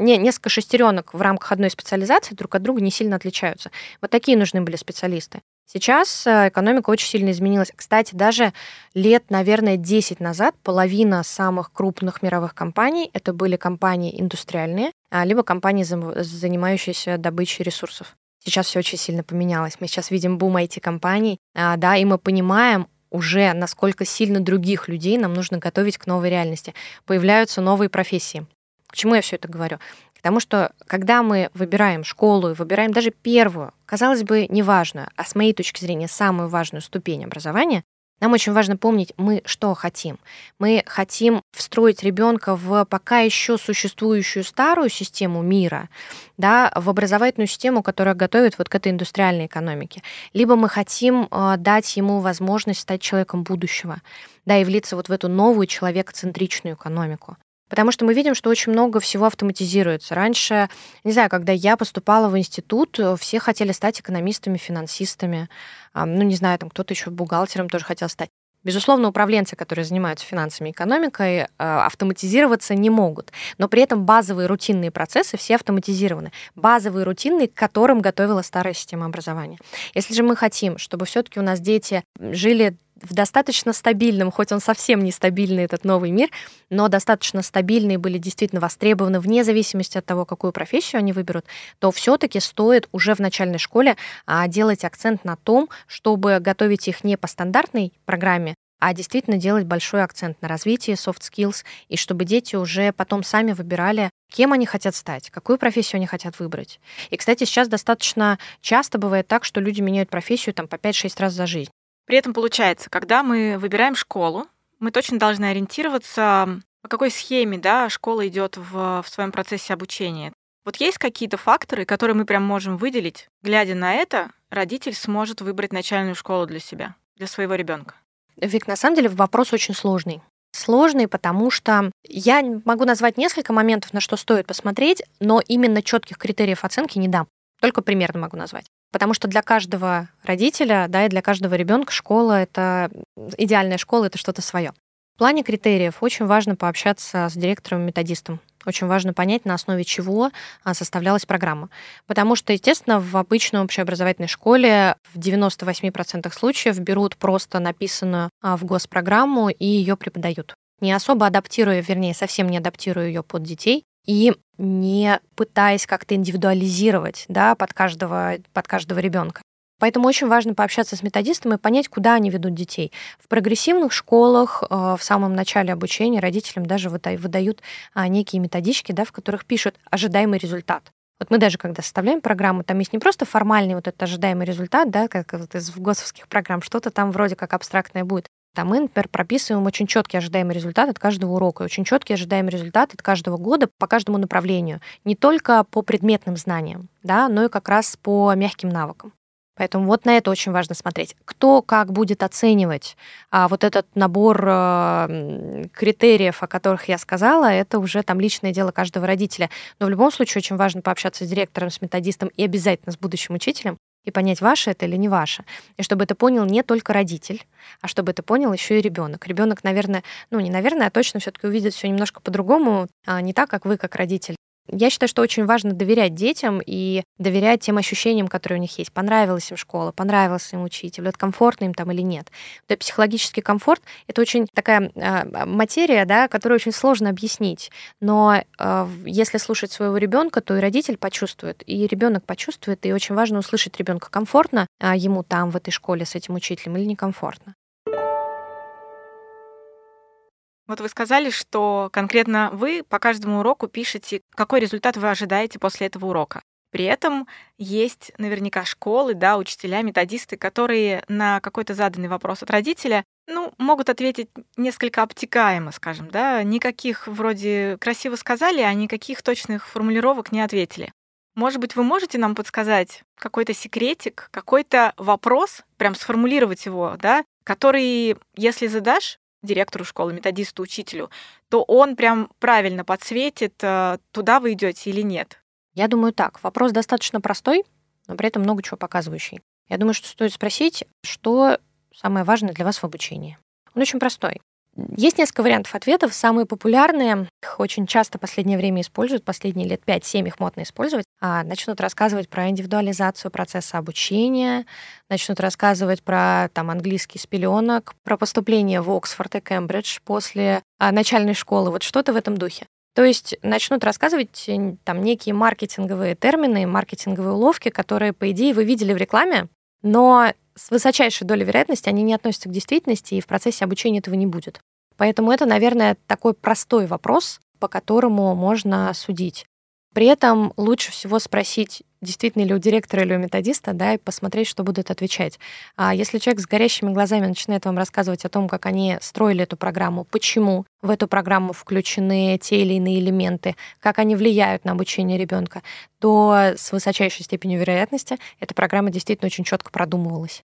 не, несколько шестеренок в рамках одной специализации друг от друга не сильно отличаются. Вот такие нужны были специалисты. Сейчас э, экономика очень сильно изменилась. Кстати, даже лет, наверное, 10 назад половина самых крупных мировых компаний это были компании индустриальные, а, либо компании, занимающиеся добычей ресурсов. Сейчас все очень сильно поменялось. Мы сейчас видим бум IT-компаний, а, да, и мы понимаем, уже насколько сильно других людей нам нужно готовить к новой реальности. Появляются новые профессии. К чему я все это говорю? Потому что когда мы выбираем школу и выбираем даже первую, казалось бы, неважную, а с моей точки зрения самую важную ступень образования, нам очень важно помнить, мы что хотим. Мы хотим встроить ребенка в пока еще существующую старую систему мира, да, в образовательную систему, которая готовит вот к этой индустриальной экономике. Либо мы хотим э, дать ему возможность стать человеком будущего, да, и влиться вот в эту новую человекоцентричную экономику. Потому что мы видим, что очень много всего автоматизируется. Раньше, не знаю, когда я поступала в институт, все хотели стать экономистами, финансистами. Ну, не знаю, там кто-то еще бухгалтером тоже хотел стать. Безусловно, управленцы, которые занимаются финансами и экономикой, э, автоматизироваться не могут. Но при этом базовые рутинные процессы все автоматизированы. Базовые рутинные, к которым готовила старая система образования. Если же мы хотим, чтобы все-таки у нас дети жили в достаточно стабильном, хоть он совсем не стабильный, этот новый мир, но достаточно стабильные были действительно востребованы вне зависимости от того, какую профессию они выберут, то все-таки стоит уже в начальной школе а, делать акцент на том, чтобы готовить их не по стандартной программе, а действительно делать большой акцент на развитии soft skills, и чтобы дети уже потом сами выбирали, кем они хотят стать, какую профессию они хотят выбрать. И, кстати, сейчас достаточно часто бывает так, что люди меняют профессию там по 5-6 раз за жизнь. При этом получается, когда мы выбираем школу, мы точно должны ориентироваться, по какой схеме да, школа идет в, в своем процессе обучения. Вот есть какие-то факторы, которые мы прям можем выделить. Глядя на это, родитель сможет выбрать начальную школу для себя, для своего ребенка. Вик, на самом деле вопрос очень сложный. Сложный, потому что я могу назвать несколько моментов, на что стоит посмотреть, но именно четких критериев оценки не дам. Только примерно могу назвать. Потому что для каждого родителя, да, и для каждого ребенка школа это идеальная школа, это что-то свое. В плане критериев очень важно пообщаться с директором-методистом очень важно понять, на основе чего а, составлялась программа. Потому что, естественно, в обычной общеобразовательной школе в 98% случаев берут просто написанную а, в госпрограмму и ее преподают. Не особо адаптируя, вернее, совсем не адаптируя ее под детей, и не пытаясь как-то индивидуализировать да, под, каждого, под каждого ребенка. Поэтому очень важно пообщаться с методистом и понять, куда они ведут детей. В прогрессивных школах э, в самом начале обучения родителям даже выдают а, некие методички, да, в которых пишут ожидаемый результат. Вот мы даже когда составляем программу, там есть не просто формальный вот этот ожидаемый результат, да, как вот из ГОСовских программ, что-то там вроде как абстрактное будет. Там мы, например, прописываем очень четкий ожидаемый результат от каждого урока, очень четкий ожидаемый результат от каждого года по каждому направлению, не только по предметным знаниям, да, но и как раз по мягким навыкам. Поэтому вот на это очень важно смотреть. Кто как будет оценивать а вот этот набор э, критериев, о которых я сказала, это уже там личное дело каждого родителя. Но в любом случае очень важно пообщаться с директором, с методистом и обязательно с будущим учителем и понять, ваше это или не ваше. И чтобы это понял не только родитель, а чтобы это понял еще и ребенок. Ребенок, наверное, ну не наверное, а точно все-таки увидит все немножко по-другому, а не так, как вы, как родитель. Я считаю, что очень важно доверять детям и доверять тем ощущениям, которые у них есть. Понравилась им школа, понравился им учитель, вот комфортно им там или нет. Вот психологический комфорт — это очень такая э, материя, да, которую очень сложно объяснить. Но э, если слушать своего ребенка, то и родитель почувствует, и ребенок почувствует, и очень важно услышать ребенка комфортно э, ему там, в этой школе с этим учителем или некомфортно. Вот вы сказали, что конкретно вы по каждому уроку пишете, какой результат вы ожидаете после этого урока. При этом есть наверняка школы, да, учителя, методисты, которые на какой-то заданный вопрос от родителя, ну, могут ответить несколько обтекаемо, скажем, да, никаких вроде красиво сказали, а никаких точных формулировок не ответили. Может быть, вы можете нам подсказать какой-то секретик, какой-то вопрос, прям сформулировать его, да, который, если задашь, директору школы, методисту, учителю, то он прям правильно подсветит, э, туда вы идете или нет. Я думаю так. Вопрос достаточно простой, но при этом много чего показывающий. Я думаю, что стоит спросить, что самое важное для вас в обучении. Он очень простой. Есть несколько вариантов ответов. Самые популярные, их очень часто в последнее время используют, последние лет 5-7 их модно использовать, а начнут рассказывать про индивидуализацию процесса обучения, начнут рассказывать про там, английский с про поступление в Оксфорд и Кембридж после а, начальной школы, вот что-то в этом духе. То есть начнут рассказывать там некие маркетинговые термины, маркетинговые уловки, которые, по идее, вы видели в рекламе, но с высочайшей долей вероятности они не относятся к действительности, и в процессе обучения этого не будет. Поэтому это, наверное, такой простой вопрос, по которому можно судить. При этом лучше всего спросить, действительно ли у директора или у методиста, да, и посмотреть, что будут отвечать. А если человек с горящими глазами начинает вам рассказывать о том, как они строили эту программу, почему в эту программу включены те или иные элементы, как они влияют на обучение ребенка, то с высочайшей степенью вероятности эта программа действительно очень четко продумывалась.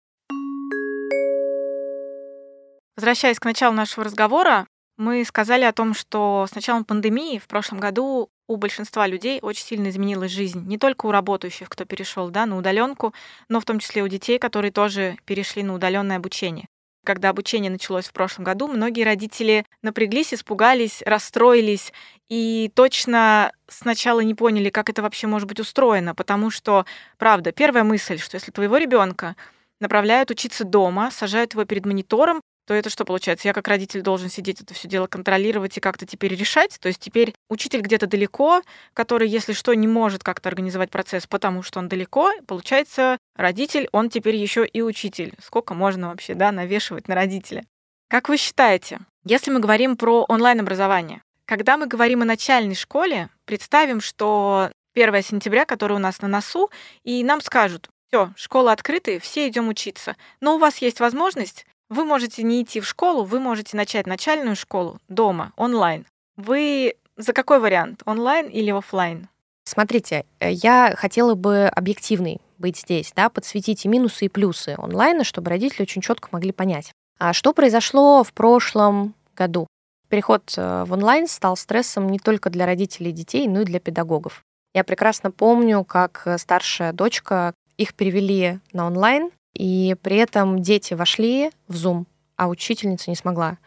Возвращаясь к началу нашего разговора, мы сказали о том, что с началом пандемии в прошлом году у большинства людей очень сильно изменилась жизнь. Не только у работающих, кто перешел да, на удаленку, но в том числе у детей, которые тоже перешли на удаленное обучение. Когда обучение началось в прошлом году, многие родители напряглись, испугались, расстроились и точно сначала не поняли, как это вообще может быть устроено, потому что, правда, первая мысль, что если твоего ребенка направляют учиться дома, сажают его перед монитором, то это что получается? Я как родитель должен сидеть это все дело контролировать и как-то теперь решать. То есть теперь учитель где-то далеко, который, если что, не может как-то организовать процесс, потому что он далеко, получается, родитель, он теперь еще и учитель. Сколько можно вообще, да, навешивать на родителя? Как вы считаете, если мы говорим про онлайн-образование, когда мы говорим о начальной школе, представим, что 1 сентября, который у нас на носу, и нам скажут, все, школа открыта, все идем учиться. Но у вас есть возможность, вы можете не идти в школу, вы можете начать начальную школу дома, онлайн. Вы за какой вариант, онлайн или офлайн? Смотрите, э, я хотела бы объективной быть здесь, да, подсветить и минусы, и плюсы онлайна, чтобы родители очень четко могли понять. А что произошло в прошлом году? Переход э, в онлайн стал стрессом не только для родителей и детей, но и для педагогов. Я прекрасно помню, как старшая дочка, их перевели на онлайн, и при этом дети вошли в Zoom, а учительница не смогла.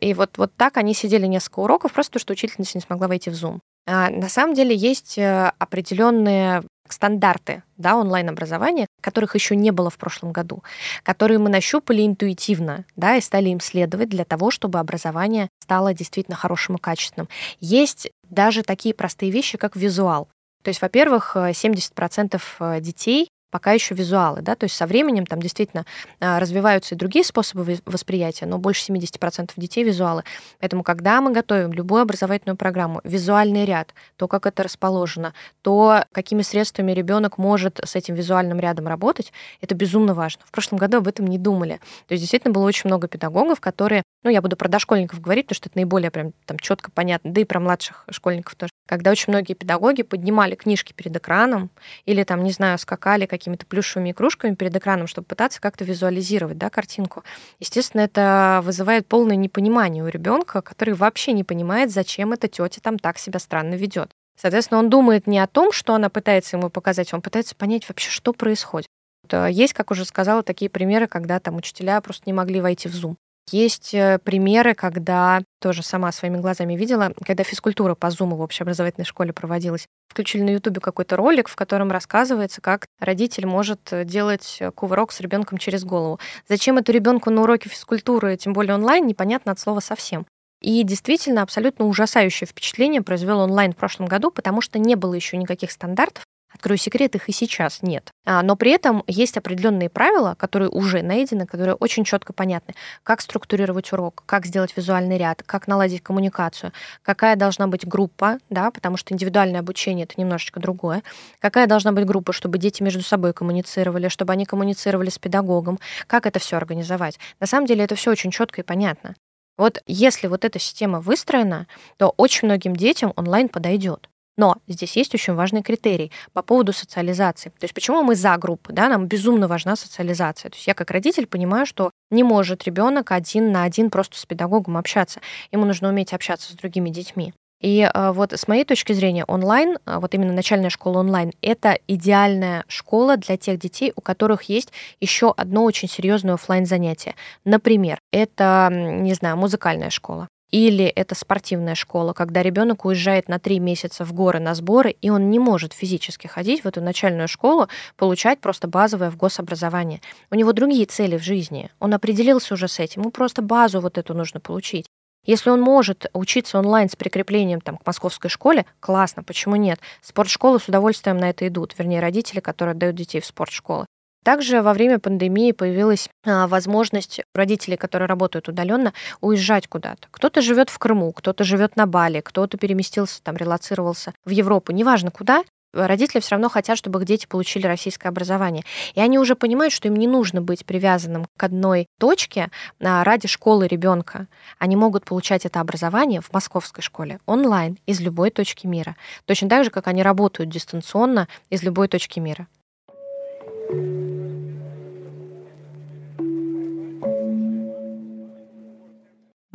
И вот, вот так они сидели несколько уроков, просто потому что учительница не смогла войти в Zoom. А на самом деле есть э, определенные стандарты да, онлайн-образования, которых еще не было в прошлом году, которые мы нащупали интуитивно да, и стали им следовать для того, чтобы образование стало действительно хорошим и качественным. Есть даже такие простые вещи, как визуал. То есть, во-первых, 70% э, детей пока еще визуалы, да, то есть со временем там действительно а, развиваются и другие способы восприятия, но больше 70% детей визуалы. Поэтому, когда мы готовим любую образовательную программу, визуальный ряд, то, как это расположено, то, какими средствами ребенок может с этим визуальным рядом работать, это безумно важно. В прошлом году об этом не думали. То есть действительно было очень много педагогов, которые, ну, я буду про дошкольников говорить, потому что это наиболее прям там четко понятно, да и про младших школьников тоже. Когда очень многие педагоги поднимали книжки перед экраном или там, не знаю, скакали, какими-то плюшевыми игрушками перед экраном, чтобы пытаться как-то визуализировать да, картинку. Естественно, это вызывает полное непонимание у ребенка, который вообще не понимает, зачем эта тетя там так себя странно ведет. Соответственно, он думает не о том, что она пытается ему показать, он пытается понять вообще, что происходит. Э, есть, как уже сказала, такие примеры, когда там учителя просто не могли войти в Zoom. Есть э, примеры, когда тоже сама своими глазами видела, когда физкультура по Zoom в общеобразовательной школе проводилась. Включили на Ютубе какой-то ролик, в котором рассказывается, как родитель может э, делать э, кувырок с ребенком через голову. Зачем это ребенку на уроке физкультуры, тем более онлайн, непонятно от слова совсем. И действительно абсолютно ужасающее впечатление произвел онлайн в прошлом году, потому что не было еще никаких стандартов, Открою секрет, их и сейчас нет. А, но при этом есть определенные правила, которые уже найдены, которые очень четко понятны. Как структурировать урок, как сделать визуальный ряд, как наладить коммуникацию, какая должна быть группа, да, потому что индивидуальное обучение это немножечко другое. Какая должна быть группа, чтобы дети между собой коммуницировали, чтобы они коммуницировали с педагогом, как это все организовать. На самом деле это все очень четко и понятно. Вот если вот эта система выстроена, то очень многим детям онлайн подойдет. Но здесь есть очень важный критерий по поводу социализации. То есть почему мы за группы, да, нам безумно важна социализация. То есть я как родитель понимаю, что не может ребенок один на один просто с педагогом общаться. Ему нужно уметь общаться с другими детьми. И э, вот с моей точки зрения онлайн, э, вот именно начальная школа онлайн, это идеальная школа для тех детей, у которых есть еще одно очень серьезное офлайн занятие. Например, это, не знаю, музыкальная школа. Или это спортивная школа, когда ребенок уезжает на три месяца в горы на сборы, и он не может физически ходить в эту начальную школу, получать просто базовое в гособразование. У него другие цели в жизни. Он определился уже с этим. Ему просто базу вот эту нужно получить. Если он может учиться онлайн с прикреплением там, к московской школе, классно, почему нет? Спортшколы с удовольствием на это идут, вернее, родители, которые отдают детей в спортшколы. Также во время пандемии появилась а, возможность родителей, которые работают удаленно, уезжать куда-то. Кто-то живет в Крыму, кто-то живет на Бали, кто-то переместился, там, релацировался в Европу, неважно куда, родители все равно хотят, чтобы их дети получили российское образование. И они уже понимают, что им не нужно быть привязанным к одной точке а, ради школы ребенка. Они могут получать это образование в московской школе онлайн из любой точки мира. Точно так же, как они работают дистанционно из любой точки мира.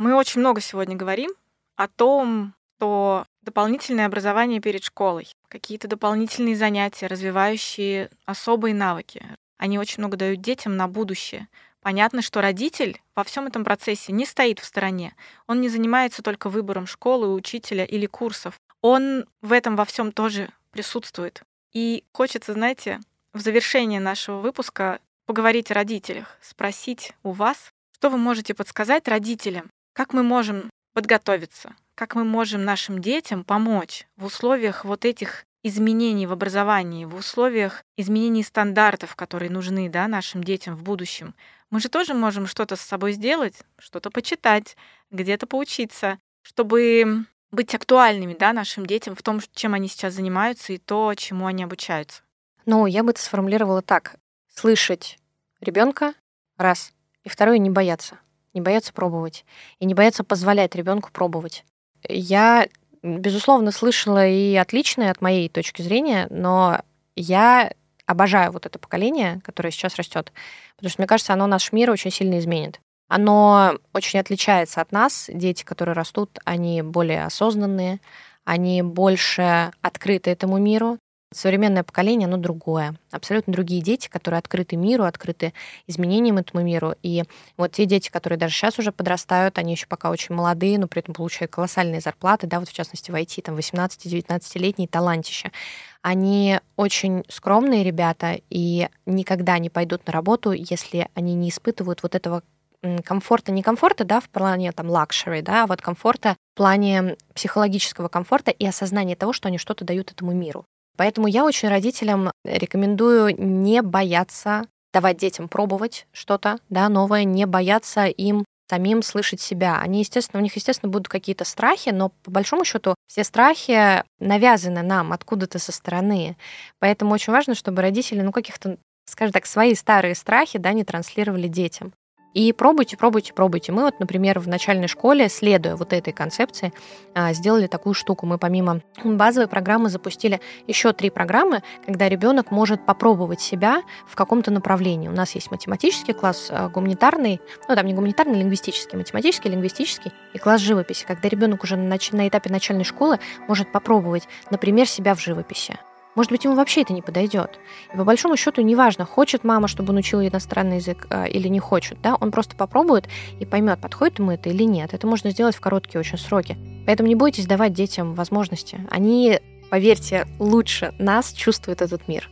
Мы очень много сегодня говорим о том, что дополнительное образование перед школой, какие-то дополнительные занятия, развивающие особые навыки, они очень много дают детям на будущее. Понятно, что родитель во всем этом процессе не стоит в стороне. Он не занимается только выбором школы, учителя или курсов. Он в этом во всем тоже присутствует. И хочется, знаете, в завершение нашего выпуска поговорить о родителях, спросить у вас, что вы можете подсказать родителям, как мы можем подготовиться? Как мы можем нашим детям помочь в условиях вот этих изменений в образовании, в условиях изменений стандартов, которые нужны да, нашим детям в будущем? мы же тоже можем что-то с собой сделать, что-то почитать, где-то поучиться, чтобы быть актуальными да, нашим детям в том, чем они сейчас занимаются и то, чему они обучаются. Ну, я бы это сформулировала так. Слышать ребенка раз. И второе, не бояться. Не бояться пробовать. И не бояться позволять ребенку пробовать. Я, безусловно, слышала и отличное от моей точки зрения, но я обожаю вот это поколение, которое сейчас растет, потому что, мне кажется, оно наш мир очень сильно изменит. Оно очень отличается от нас. Дети, которые растут, они более осознанные, они больше открыты этому миру. Современное поколение, оно другое. Абсолютно другие дети, которые открыты миру, открыты изменениям этому миру. И вот те дети, которые даже сейчас уже подрастают, они еще пока очень молодые, но при этом получают колоссальные зарплаты, да, вот в частности в IT, там 18-19-летние талантища. Они очень скромные ребята и никогда не пойдут на работу, если они не испытывают вот этого комфорта, не комфорта, да, в плане там luxury, да, а вот комфорта в плане психологического комфорта и осознания того, что они что-то дают этому миру. Поэтому я очень родителям рекомендую не бояться давать детям пробовать что-то, да, новое, не бояться им самим слышать себя. Они, естественно, у них, естественно, будут какие-то страхи, но по большому счету все страхи навязаны нам откуда-то со стороны. Поэтому очень важно, чтобы родители, ну, каких-то, скажем так, свои старые страхи, да, не транслировали детям. И пробуйте, пробуйте, пробуйте. Мы вот, например, в начальной школе, следуя вот этой концепции, а, сделали такую штуку. Мы помимо базовой программы запустили еще три программы, когда ребенок может попробовать себя в каком-то направлении. У нас есть математический класс, а, гуманитарный, ну там не гуманитарный, лингвистический, математический, лингвистический и класс живописи, когда ребенок уже на, на этапе начальной школы может попробовать, например, себя в живописи. Может быть, ему вообще это не подойдет. И по большому счету неважно, хочет мама, чтобы он учил иностранный язык э, или не хочет. Да? Он просто попробует и поймет, подходит ему это или нет. Это можно сделать в короткие очень сроки. Поэтому не бойтесь давать детям возможности. Они, поверьте, лучше нас чувствуют этот мир.